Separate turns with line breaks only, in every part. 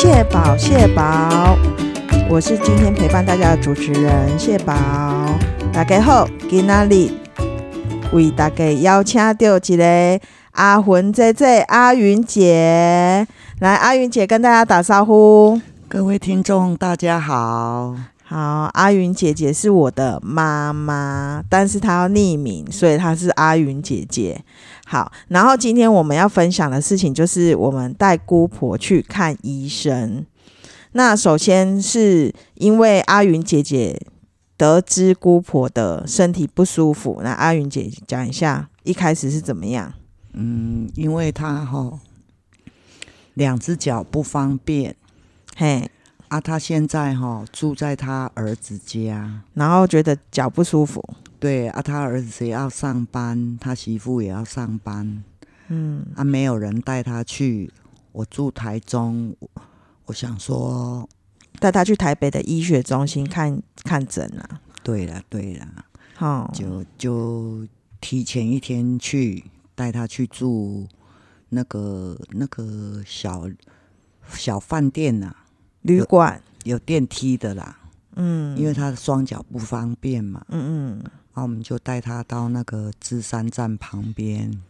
蟹宝，蟹宝，我是今天陪伴大家的主持人蟹宝。大家好，今哪里为大家邀请到一个阿魂姐姐阿云姐，来，阿云姐跟大家打招呼。
各位听众，大家好。
好，阿云姐姐是我的妈妈，但是她要匿名，所以她是阿云姐姐。好，然后今天我们要分享的事情就是我们带姑婆去看医生。那首先是因为阿云姐姐得知姑婆的身体不舒服，那阿云姐讲一下一开始是怎么样？
嗯，因为她哈两只脚不方便，
嘿，
啊，他现在哈住在他儿子家，
然后觉得脚不舒服，
对啊，他儿子也要上班，他媳妇也要上班，
嗯，
啊，没有人带他去。我住台中，我我想说，
带他去台北的医学中心看看诊啊。
对了对了，
好，
就就提前一天去带他去住那个那个小小饭店呐、
旅馆，
有电梯的啦，
嗯，
因为他的双脚不方便嘛，
嗯嗯，
然后我们就带他到那个芝山站旁边，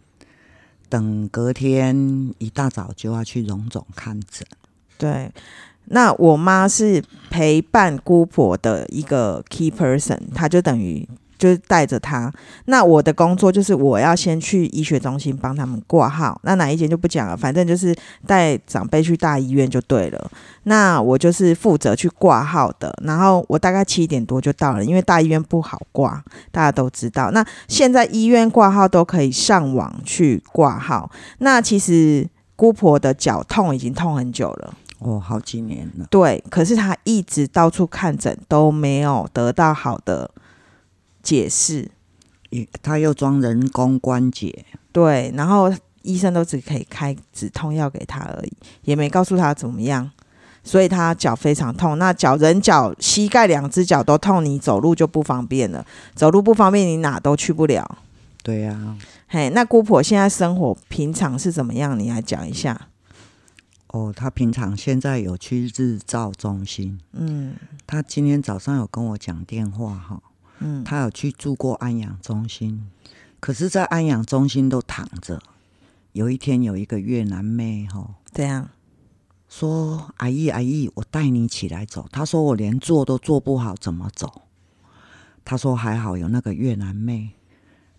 等隔天一大早就要去荣总看诊。
对。那我妈是陪伴姑婆的一个 key person，她就等于就是带着他。那我的工作就是我要先去医学中心帮他们挂号，那哪一间就不讲了，反正就是带长辈去大医院就对了。那我就是负责去挂号的，然后我大概七点多就到了，因为大医院不好挂，大家都知道。那现在医院挂号都可以上网去挂号。那其实姑婆的脚痛已经痛很久了。
哦，好几年了，
对，可是他一直到处看诊都没有得到好的解释。
也他又装人工关节，
对，然后医生都只可以开止痛药给他而已，也没告诉他怎么样，所以他脚非常痛。那脚人脚膝盖两只脚都痛，你走路就不方便了，走路不方便，你哪都去不了。
对呀、啊，
嘿，那姑婆现在生活平常是怎么样？你来讲一下。
哦，他平常现在有去日照中心，
嗯
他今天早上有跟我讲电话哈，
嗯，
他有去住过安养中心，可是，在安养中心都躺着。有一天有一个越南妹哈
这样，
说：“阿姨阿姨，我带你起来走。”他说：“我连坐都坐不好，怎么走？”他说：“还好有那个越南妹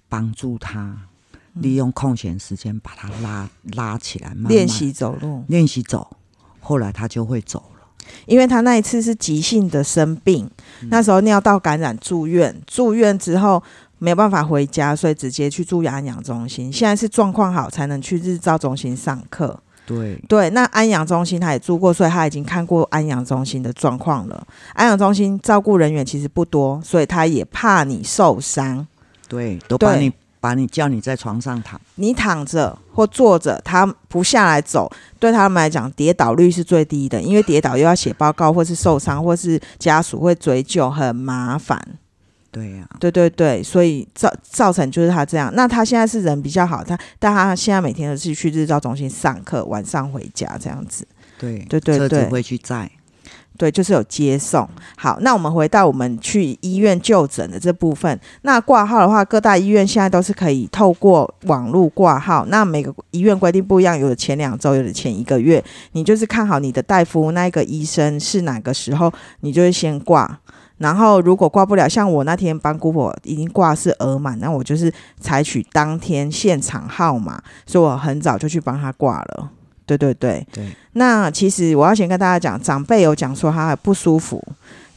帮助他，利用空闲时间把他拉拉起来，慢慢
练习走路。
练习走。后来他就会走了。
因为他那一次是急性的生病，那时候尿道感染住院，住院之后没有办法回家，所以直接去住安养中心。现在是状况好才能去日照中心上课。
对，
对，那安养中心他也住过，所以他已经看过安养中心的状况了。安养中心照顾人员其实不多，所以他也怕你受伤。
对，都把你把你叫你在床上躺。
你躺着或坐着，他不下来走，对他们来讲，跌倒率是最低的，因为跌倒又要写报告，或是受伤，或是家属会追究，很麻烦。
对呀、
对对对，所以造造成就是他这样。那他现在是人比较好，他但他现在每天都是去日照中心上课，晚上回家这样子。
对
对对对
车子会去载。
对，就是有接送。好，那我们回到我们去医院就诊的这部分。那挂号的话，各大医院现在都是可以透过网络挂号。那每个医院规定不一样，有的前两周，有的前一个月。你就是看好你的大夫那一个医生是哪个时候，你就会先挂。然后如果挂不了，像我那天帮姑婆已经挂是额满，那我就是采取当天现场号码，所以我很早就去帮他挂了。对对对，
对，
那其实我要先跟大家讲，长辈有讲说他不舒服，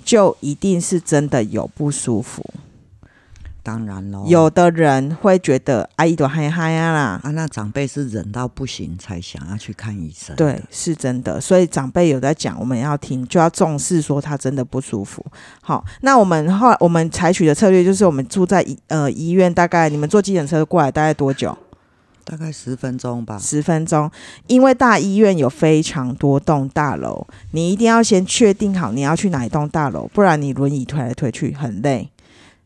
就一定是真的有不舒服。
当然喽。
有的人会觉得阿姨都嗨嗨啊啦，
啊，那长辈是忍到不行才想要去看医生。
对，是真的。所以长辈有在讲，我们要听，就要重视说他真的不舒服。好，那我们后来我们采取的策略就是，我们住在医呃医院，大概你们坐计程车过来大概多久？
大概十分钟吧。
十分钟，因为大医院有非常多栋大楼，你一定要先确定好你要去哪一栋大楼，不然你轮椅推来推去很累。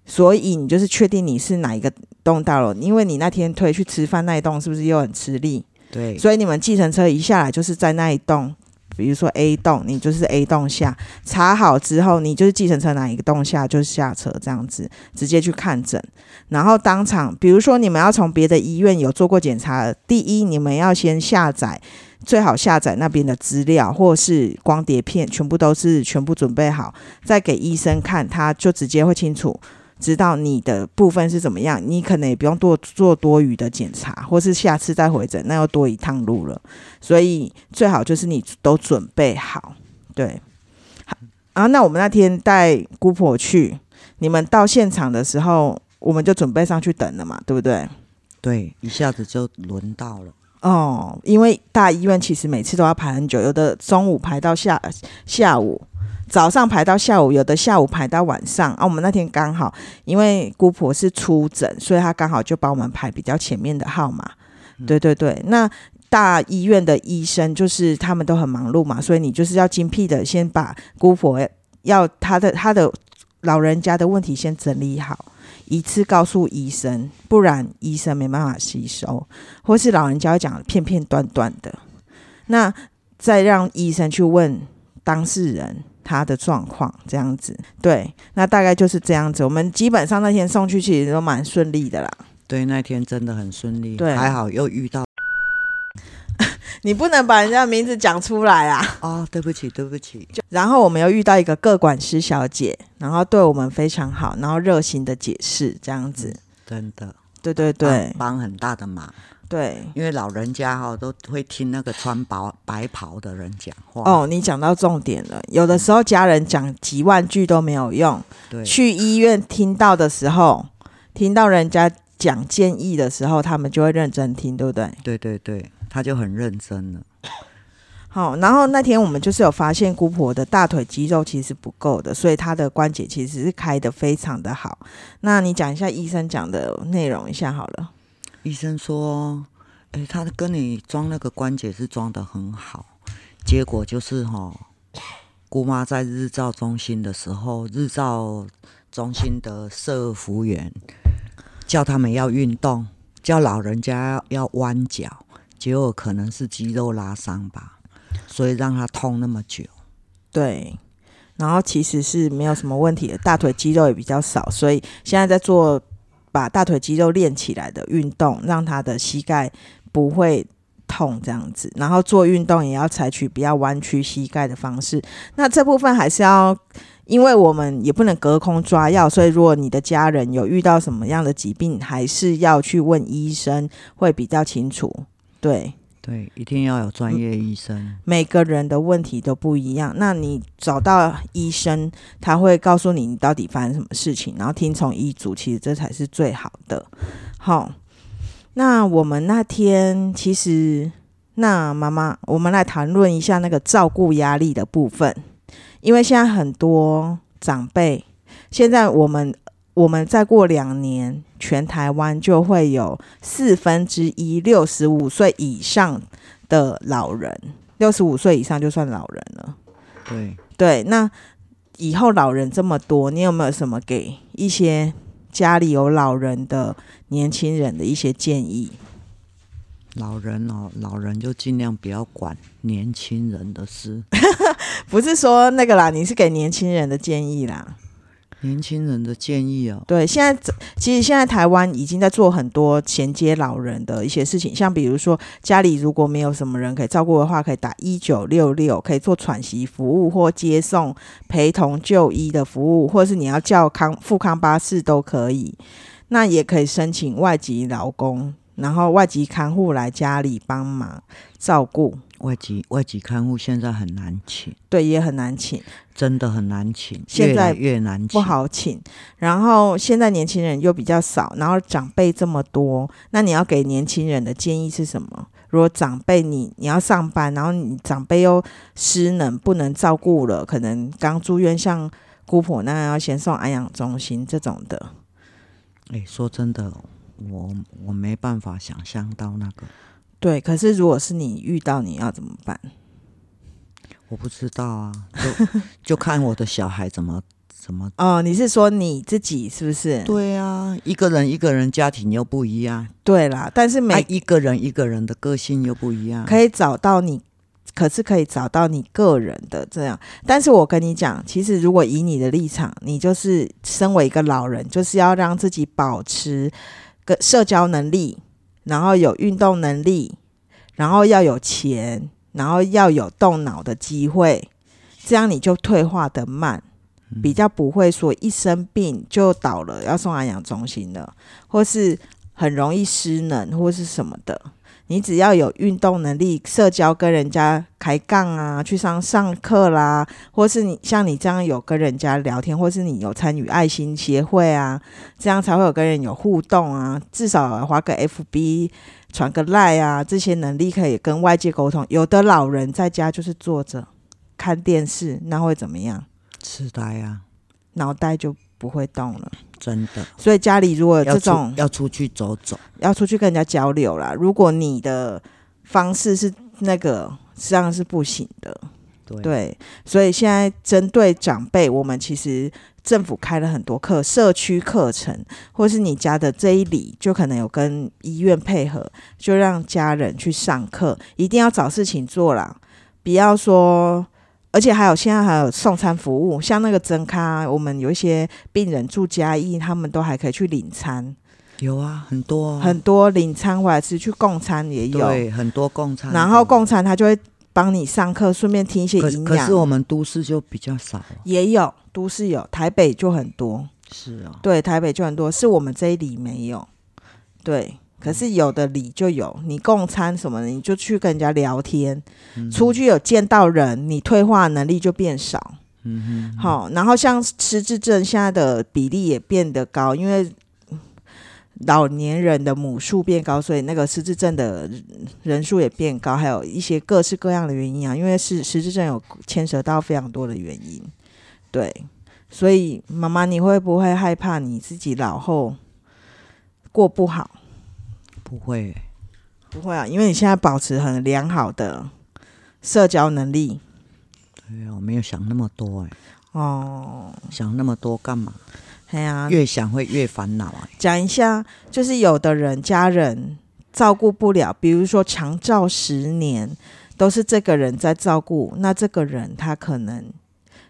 所以你就是确定你是哪一个栋大楼，因为你那天推去吃饭那一栋是不是又很吃力？
对，
所以你们计程车一下来就是在那一栋比如说 A 栋，你就是 A 栋下，查好之后，你就是计程车哪一个栋下就是下车这样子，直接去看诊，然后当场，比如说你们要从别的医院有做过检查，第一你们要先下载，最好下载那边的资料或是光碟片，全部都是全部准备好，再给医生看，他就直接会清楚。知道你的部分是怎么样，你可能也不用多做多余的检查，或是下次再回诊，那又多一趟路了。所以最好就是你都准备好，对。好，啊，那我们那天带姑婆去，你们到现场的时候，我们就准备上去等了嘛，对不对？
对，一下子就轮到了。
哦，因为大医院其实每次都要排很久，有的中午排到下下午。早上排到下午，有的下午排到晚上啊。我们那天刚好，因为姑婆是出诊，所以她刚好就帮我们排比较前面的号码。对对对，那大医院的医生就是他们都很忙碌嘛，所以你就是要精辟的先把姑婆要她的她的老人家的问题先整理好，一次告诉医生，不然医生没办法吸收，或是老人家讲片片段段的，那再让医生去问当事人。他的状况这样子，对，那大概就是这样子。我们基本上那天送去其实都蛮顺利的啦。
对，那天真的很顺利，
对，
还好又遇到。
你不能把人家名字讲出来啊！
哦，对不起，对不起。
然后我们又遇到一个各管师小姐，然后对我们非常好，然后热心的解释这样子。
真的，
对对对，
帮很大的忙。
对，
因为老人家哈都会听那个穿白白袍的人讲话。
哦，你讲到重点了。有的时候家人讲几万句都没有用。
对，
去医院听到的时候，听到人家讲建议的时候，他们就会认真听，对不对？
对对对，他就很认真了。
好，然后那天我们就是有发现姑婆的大腿肌肉其实不够的，所以她的关节其实是开的非常的好。那你讲一下医生讲的内容一下好了。
医生说：“哎，他跟你装那个关节是装的很好，结果就是哈，姑妈在日照中心的时候，日照中心的社服员叫他们要运动，叫老人家要弯脚，结果可能是肌肉拉伤吧，所以让他痛那么久。
对，然后其实是没有什么问题的，大腿肌肉也比较少，所以现在在做。”把大腿肌肉练起来的运动，让他的膝盖不会痛，这样子。然后做运动也要采取比较弯曲膝盖的方式。那这部分还是要，因为我们也不能隔空抓药，所以如果你的家人有遇到什么样的疾病，还是要去问医生，会比较清楚。对。
对，一定要有专业医生。
每个人的问题都不一样，那你找到医生，他会告诉你你到底发生什么事情，然后听从医嘱，其实这才是最好的。好，那我们那天其实，那妈妈，我们来谈论一下那个照顾压力的部分，因为现在很多长辈，现在我们。我们再过两年，全台湾就会有四分之一六十五岁以上的老人，六十五岁以上就算老人了。
对
对，那以后老人这么多，你有没有什么给一些家里有老人的年轻人的一些建议？
老人哦，老人就尽量不要管年轻人的事。
不是说那个啦，你是给年轻人的建议啦。
年轻人的建议啊，
对，现在其实现在台湾已经在做很多衔接老人的一些事情，像比如说家里如果没有什么人可以照顾的话，可以打一九六六，可以做喘息服务或接送陪同就医的服务，或者是你要叫康富康巴士都可以。那也可以申请外籍劳工，然后外籍看护来家里帮忙照顾。
外籍外籍看护现在很难请，
对，也很难请，
真的很难请，
现在
越难请，
不好请。然后现在年轻人又比较少，然后长辈这么多，那你要给年轻人的建议是什么？如果长辈你你要上班，然后你长辈又失能不能照顾了，可能刚住院，像姑婆那样要先送安养中心这种的。
哎，说真的，我我没办法想象到那个。
对，可是如果是你遇到，你要怎么办？
我不知道啊，就就看我的小孩怎么怎么。
哦，你是说你自己是不是？
对啊，一个人一个人家庭又不一样。
对啦，但是每
一个人一个人的个性又不一样。
可以找到你可是可以找到你个人的这样。但是我跟你讲，其实如果以你的立场，你就是身为一个老人，就是要让自己保持个社交能力，然后有运动能力，然后要有钱，然后要有动脑的机会，这样你就退化的慢。比较不会说一生病就倒了，要送安养中心了，或是很容易失能或是什么的。你只要有运动能力、社交跟人家开杠啊，去上上课啦，或是你像你这样有跟人家聊天，或是你有参与爱心协会啊，这样才会有跟人有互动啊。至少划个 FB、传个赖啊，这些能力可以跟外界沟通。有的老人在家就是坐着看电视，那会怎么样？
痴呆啊，
脑袋就不会动了。
真的
所以家里如果有
要出
这种
要出去走走，
要出去跟人家交流啦，如果你的方式是那个，实际上是不行的。
对
对，所以现在针对长辈，我们其实政府开了很多课，社区课程，或是你家的这一里，就可能有跟医院配合，就让家人去上课，一定要找事情做啦，不要说。而且还有，现在还有送餐服务，像那个真咖，我们有一些病人住嘉义，他们都还可以去领餐，
有啊，很多啊。
很多领餐或者是去供餐也有，
对很多供餐，
然后供餐他就会帮你上课，顺便听一些
可
营养。
可是。我们都市就比较少了，
也有，都市有，台北就很多。
是啊，
对，台北就很多，是我们这一里没有。对，可是有的理就有，你共餐什么的，你就去跟人家聊天，
嗯
出去有见到人，你退化能力就变少。
嗯哼，
好，然后像失智症现在的比例也变得高，因为老年人的母数变高，所以那个失智症的人数也变高，还有一些各式各样的原因啊。因为是失智症有牵扯到非常多的原因，对，所以妈妈，你会不会害怕你自己老后过不好？
不会，
不会啊，因为你现在保持很良好的社交能力。
对啊，我没有想那么多哎，
哦。
想那么多干嘛？
哎呀、
越想会越烦恼啊，
讲一下，就是有的人家人照顾不了，比如说长照十年都是这个人在照顾，那这个人他可能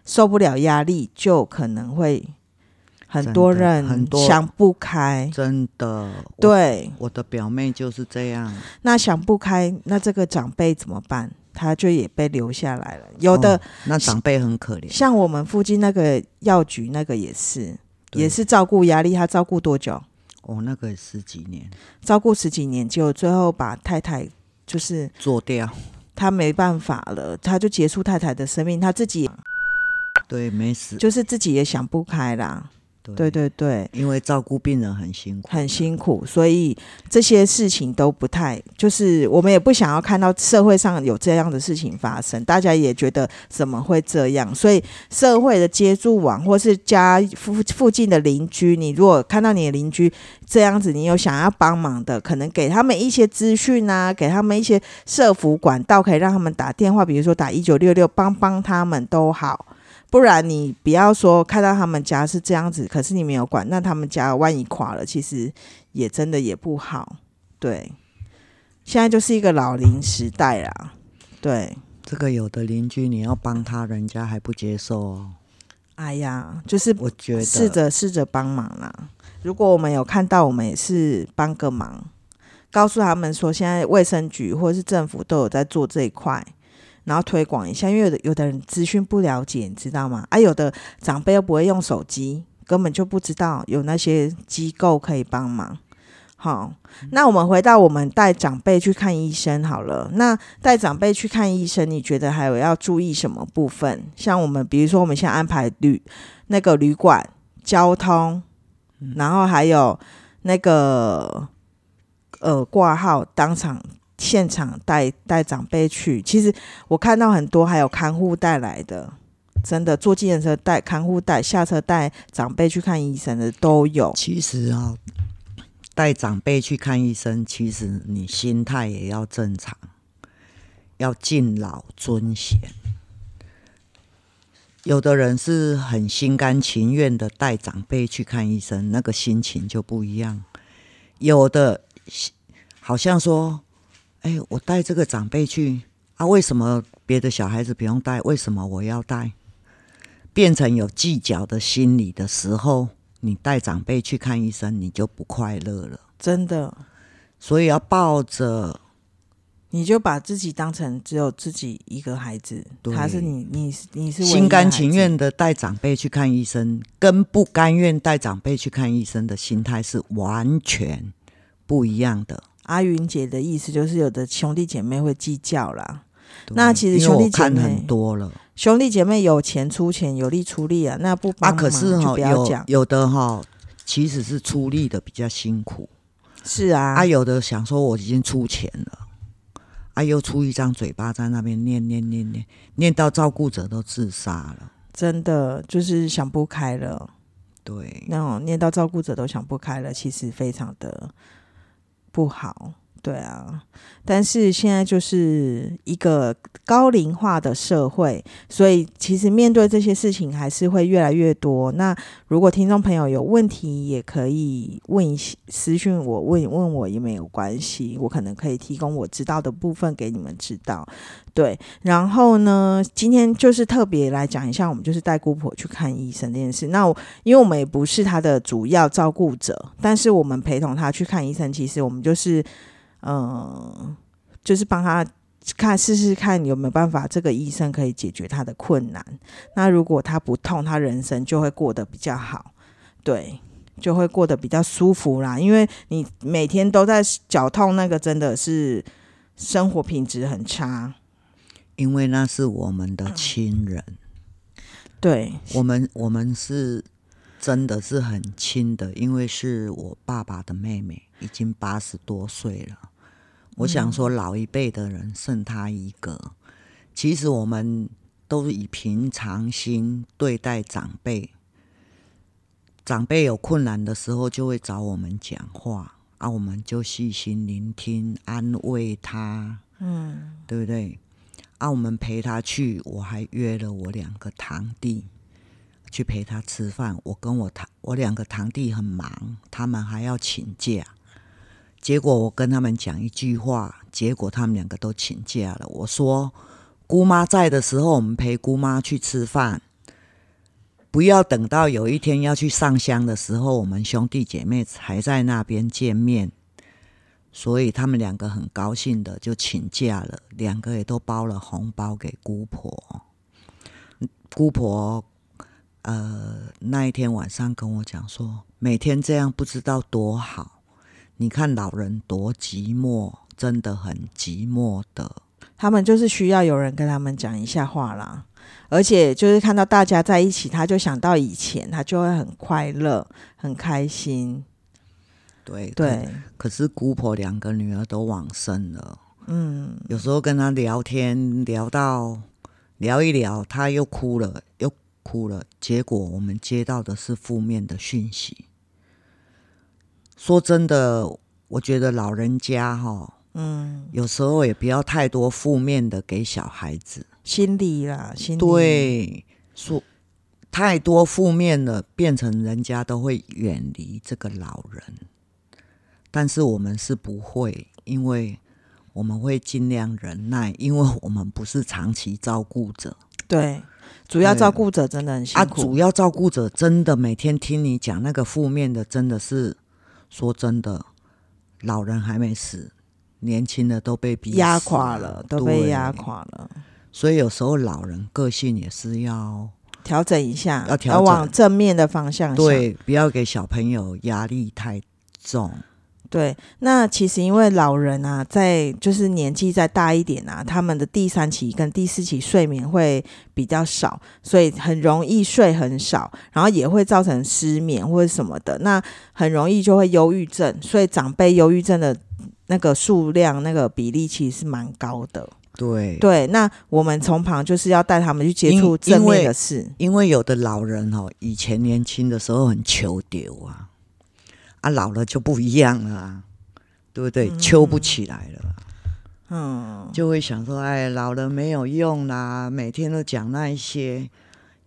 受不了压力，就可能会很多人
很多
想不开。
真的，
对，
我的表妹就是这样，
那想不开，那这个长辈怎么办？他就也被留下来了。有的、
哦那长辈很可怜，
像我们附近那个药局那个也是，也是照顾压力，他照顾多久？
哦，那个十几年
照顾十几年，结果最后把太太就是
做掉，
他没办法了，他就结束太太的生命，他自己
对，没死，
就是自己也想不开啦。对。对对，
因为照顾病人很辛苦，
很辛苦，所以这些事情都不太，就是我们也不想要看到社会上有这样的事情发生，大家也觉得怎么会这样，所以社会的接触网或是家附附近的邻居，你如果看到你的邻居这样子，你有想要帮忙的，可能给他们一些资讯啊，给他们一些社服管道，可以让他们打电话，比如说打一九六六，帮帮他们都好。不然你不要说看到他们家是这样子，可是你没有管，那他们家万一垮了，其实也真的也不好。对，现在就是一个老龄时代啦。对，
这个有的邻居你要帮他，人家还不接受哦。
哎呀，就是
我觉得
试着试着帮忙啦。如果我们有看到，我们也是帮个忙，告诉他们说，现在卫生局或是政府都有在做这一块，然后推广一下。因为有的有的人资讯不了解，你知道吗？啊，有的长辈又不会用手机，根本就不知道有那些机构可以帮忙。好，那我们回到我们带长辈去看医生好了。那带长辈去看医生，你觉得还有要注意什么部分？像我们，比如说我们现在安排旅那个旅馆、交通，然后还有那个呃挂号，当场现场带带长辈去。其实我看到很多还有看护带来的，真的坐计程车带看护带，下车带长辈去看医生的都有。
其实啊，带长辈去看医生，其实你心态也要正常，要敬老尊贤。有的人是很心甘情愿的带长辈去看医生，那个心情就不一样。有的好像说：“哎、我带这个长辈去啊，为什么别的小孩子不用带，为什么我要带？变成有计较的心理的时候，你带长辈去看医生，你就不快乐了。
真的，
所以要抱着
你就把自己当成只有自己一个孩子，
对
他是你，你你是
心甘情愿的带长辈去看医生，跟不甘愿带长辈去看医生的心态是完全不一样的。
阿云姐的意思就是，有的兄弟姐妹会计较啦。那其实兄弟姐妹
很多了
兄弟姐妹有钱出钱，有力出力啊，那不帮
啊，
忙
可是哈、
就不要
有
讲。
有的哈、其实是出力的比较辛苦。
是啊，
啊，有的想说我已经出钱了，啊，又出一张嘴巴在那边念念念念，念到照顾者都自杀了。
真的就是想不开了，
对，
那种念到照顾者都想不开了，其实非常的不好。对啊，但是现在就是一个高龄化的社会，所以其实面对这些事情还是会越来越多。那如果听众朋友有问题，也可以问一些私讯我，问问我也没有关系，我可能可以提供我知道的部分给你们知道。对，然后呢，今天就是特别来讲一下，我们就是带姑婆去看医生这件事。那因为我们也不是他的主要照顾者，但是我们陪同他去看医生，其实我们就是，呃，就是帮他看试试看有没有办法，这个医生可以解决他的困难。那如果他不痛，他人生就会过得比较好，对，就会过得比较舒服啦。因为你每天都在脚痛，那个真的是生活品质很差。
因为那是我们的亲人，
对，
我们我们是真的是很亲的，因为是我爸爸的妹妹，已经八十多岁了。我想说，老一辈的人剩他一个，其实我们都是以平常心对待长辈。长辈有困难的时候，就会找我们讲话，啊，我们就细心聆听，安慰他，
嗯，
对不对？啊，我们陪他去，我还约了我两个堂弟去陪他吃饭。我跟我堂我两个堂弟很忙，他们还要请假。结果我跟他们讲一句话，结果他们两个都请假了。我说，姑妈在的时候，我们陪姑妈去吃饭，不要等到有一天要去上香的时候，我们兄弟姐妹才在那边见面。所以他们两个很高兴的就请假了，两个也都包了红包给姑婆。姑婆，呃，那一天晚上跟我讲说，每天这样不知道多好。你看老人多寂寞，真的很寂寞的。
他们就是需要有人跟他们讲一下话啦。而且就是看到大家在一起，他就想到以前，他就会很快乐、很开心。
对
对，
可是姑婆两个女儿都往生了，
嗯，
有时候跟他聊天聊到聊一聊，他又哭了，又哭了。结果我们接到的是负面的讯息。说真的，我觉得老人家哈，
嗯，
有时候也不要太多负面的给小孩子。
心理啦，心理。
对，说太多负面的，变成人家都会远离这个老人。但是我们是不会，因为我们会尽量忍耐，因为我们不是长期照顾者
对，主要照顾者真的很辛
啊。
苦。
主要照顾者真的每天听你讲那个负面的，真的是说真的，老人还没死，年轻的都被逼
压垮了，都被
对
压垮了。
所以有时候老人个性也是要
调整一下，
要调整
往正面的方向想。
对，不要给小朋友压力太重。
对，那其实因为老人啊，在就是年纪再大一点啊，他们的第三期跟第四期睡眠会比较少，所以很容易睡很少，然后也会造成失眠或者什么的，那很容易就会忧郁症，所以长辈忧郁症的那个数量、那个比例其实是蛮高的。
对，
对，那我们从旁就是要带他们去接触正面的事。
因为有的老人哦，以前年轻的时候很求丢啊，啊，老了就不一样了啊，对不对？秋不起来了，
嗯，
就会想说，哎，老了没有用啦，每天都讲那一些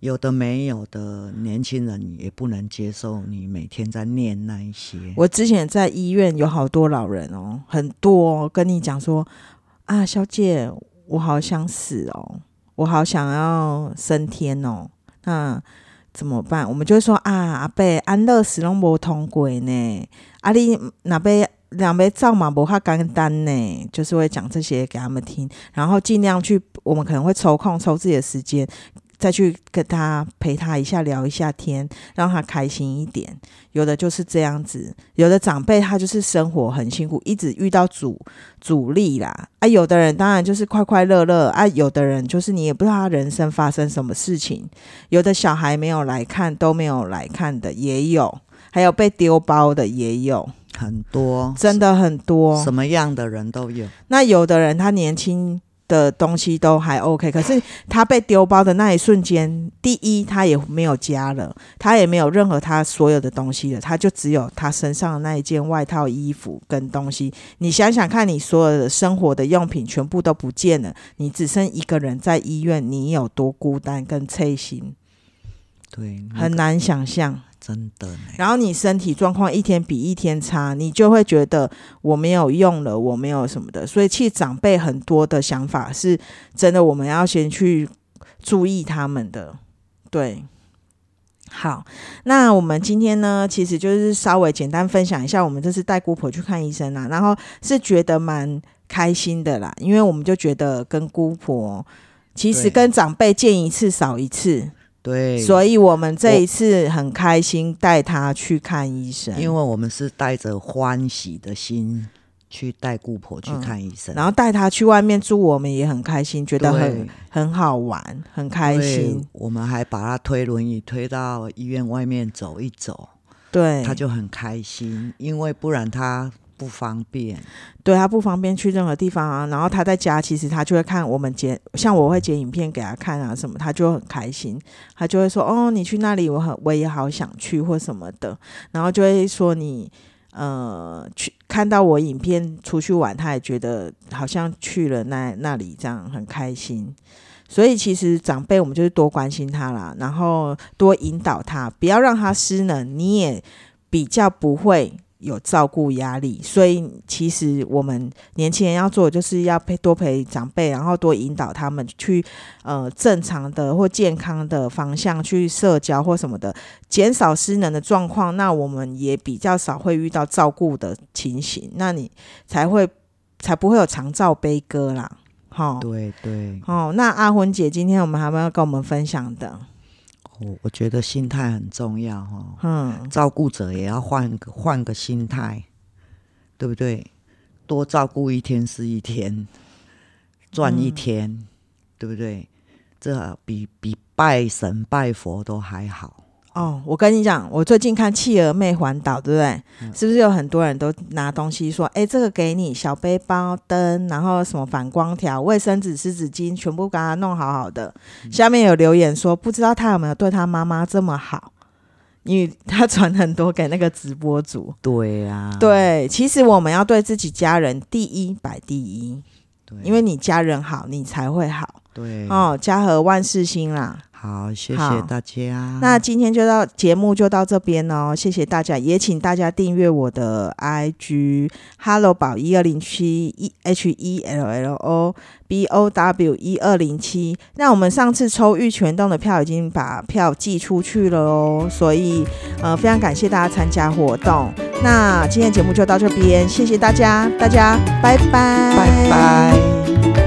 有的没有的，年轻人也不能接受你每天在念那一些。
我之前在医院有好多老人哦，很多、哦、跟你讲说啊，小姐，我好想死哦，我好想要升天哦，那怎么办？我们就会说啊，阿伯安乐死拢无通过呢，啊你那边两边造嘛无较简单呢，就是会讲这些给他们听，然后尽量去，我们可能会抽空抽自己的时间。再去跟他陪他一下聊一下天，让他开心一点。有的就是这样子，有的长辈他就是生活很辛苦，一直遇到阻阻力啦。啊，有的人当然就是快快乐乐啊，有的人就是你也不知道他人生发生什么事情。有的小孩没有来看，都没有来看的也有，还有被丢包的也有，
很多，
真的很多，
什么样的人都有。
那有的人他年轻。的东西都还 OK，可是他被丢包的那一瞬间，第一他也没有家了，他也没有任何他所有的东西了，他就只有他身上的那一件外套、衣服跟东西。你想想看，你所有的生活的用品全部都不见了，你只剩一个人在医院，你有多孤单跟脆心？
对，
很难想象。
真的，
然后你身体状况一天比一天差，你就会觉得我没有用了，我没有什么的。所以，其实长辈很多的想法是真的，我们要先去注意他们的。对，好，那我们今天呢，其实就是稍微简单分享一下，我们这次带姑婆去看医生啦，然后是觉得蛮开心的啦，因为我们就觉得跟姑婆其实跟长辈见一次少一次。
对，
所以我们这一次很开心带他去看医生，
因为我们是带着欢喜的心去带姑婆去看医生，
然后带他去外面住，我们也很开心，觉得很很好玩，很开心。
我们还把他推轮椅推到医院外面走一走，
对，
他就很开心，因为不然他。不方便，
对他不方便去任何地方啊。然后他在家，其实他就会看我们剪，像我会剪影片给他看啊，什么他就很开心，他就会说：“哦，你去那里，我很我也好想去或什么的。”然后就会说：“你呃去看到我影片出去玩，他也觉得好像去了那那里这样很开心。”所以其实长辈我们就是多关心他啦，然后多引导他，不要让他失能，你也比较不会。有照顾压力，所以其实我们年轻人要做，就是要陪多陪长辈，然后多引导他们去呃正常的或健康的方向去社交或什么的，减少失能的状况。那我们也比较少会遇到照顾的情形，那你才会才不会有长照悲歌啦。好，
对对。
哦，那阿魂姐，今天我们还有没有跟我们分享的？
我我觉得心态很重要哈，嗯，照顾者也要换个换个心态，对不对？多照顾一天是一天，赚一天，对不对？这比比拜神拜佛都还好。
哦，我跟你讲，我最近看《企鹅妹环岛》，对不对？是不是有很多人都拿东西说：“哎，这个给你小背包、灯，然后什么反光条、卫生纸、湿纸巾，全部给他弄好好的。”下面有留言说：“不知道他有没有对他妈妈这么好？”因为 他传很多给那个直播组。
对啊，
对，其实我们要对自己家人第一摆第一，
对，
因为你家人好，你才会好。
对，
哦，家和万事兴啦。
好，谢谢大家。
那今天就到节目就到这边哦，谢谢大家，也请大家订阅我的 IG Hello 宝一二零七 E H E L L O B O W 一二零七。那我们上次抽玉泉洞的票已经把票寄出去了哦，所以呃非常感谢大家参加活动。那今天节目就到这边，谢谢大家，大家拜拜，
拜拜。